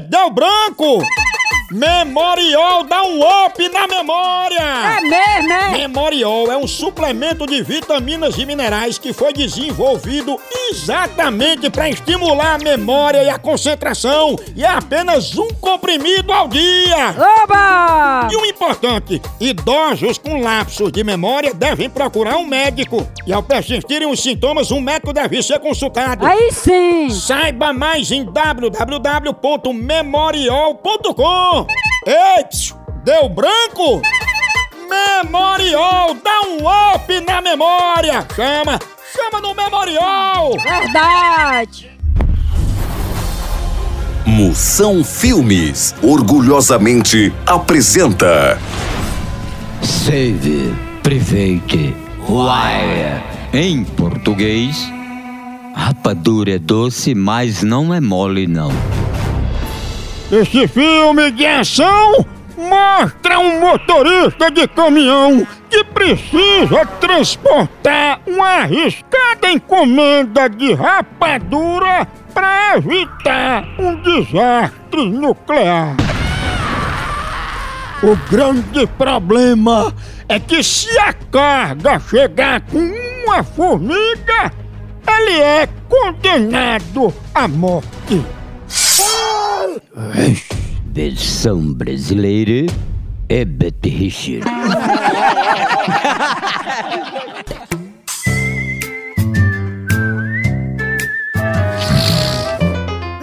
Deu branco! Memorial dá um up Memorial é um suplemento de vitaminas e minerais que foi desenvolvido exatamente para estimular a memória e a concentração e é apenas um comprimido ao dia. Oba! E o importante, idosos com lapsos de memória devem procurar um médico. E ao persistirem os sintomas, um médico deve ser consultado. Aí sim! Saiba mais em www.memorial.com. Ei, psiu, deu branco? Memorial, dá um up na memória. Chama, chama no Memorial. Verdade! Moção Filmes orgulhosamente apresenta Save Private Wire. Em português, rapadura é doce, mas não é mole não. Esse filme de ação mostra um motorista de caminhão que precisa transportar uma arriscada encomenda de rapadura para evitar um desastre nuclear. O grande problema é que se a carga chegar com uma formiga, ele é condenado à morte. Versão brasileira é Betty Richard.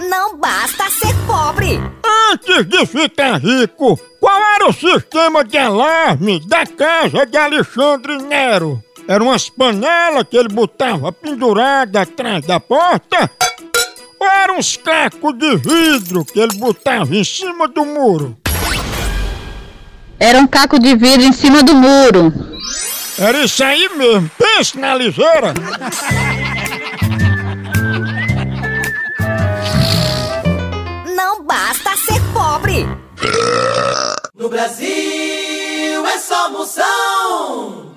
Não basta ser pobre. Antes de ficar rico, qual era o sistema de alarme da casa de Alexandre Nero? Eram umas panelas que ele botava pendurada atrás da porta? Ou eram uns cacos de vidro que ele botava em cima do muro? Era um caco de vidro em cima do muro. Era isso aí mesmo, pense na ligeira! Não basta ser pobre. No Brasil é só moção.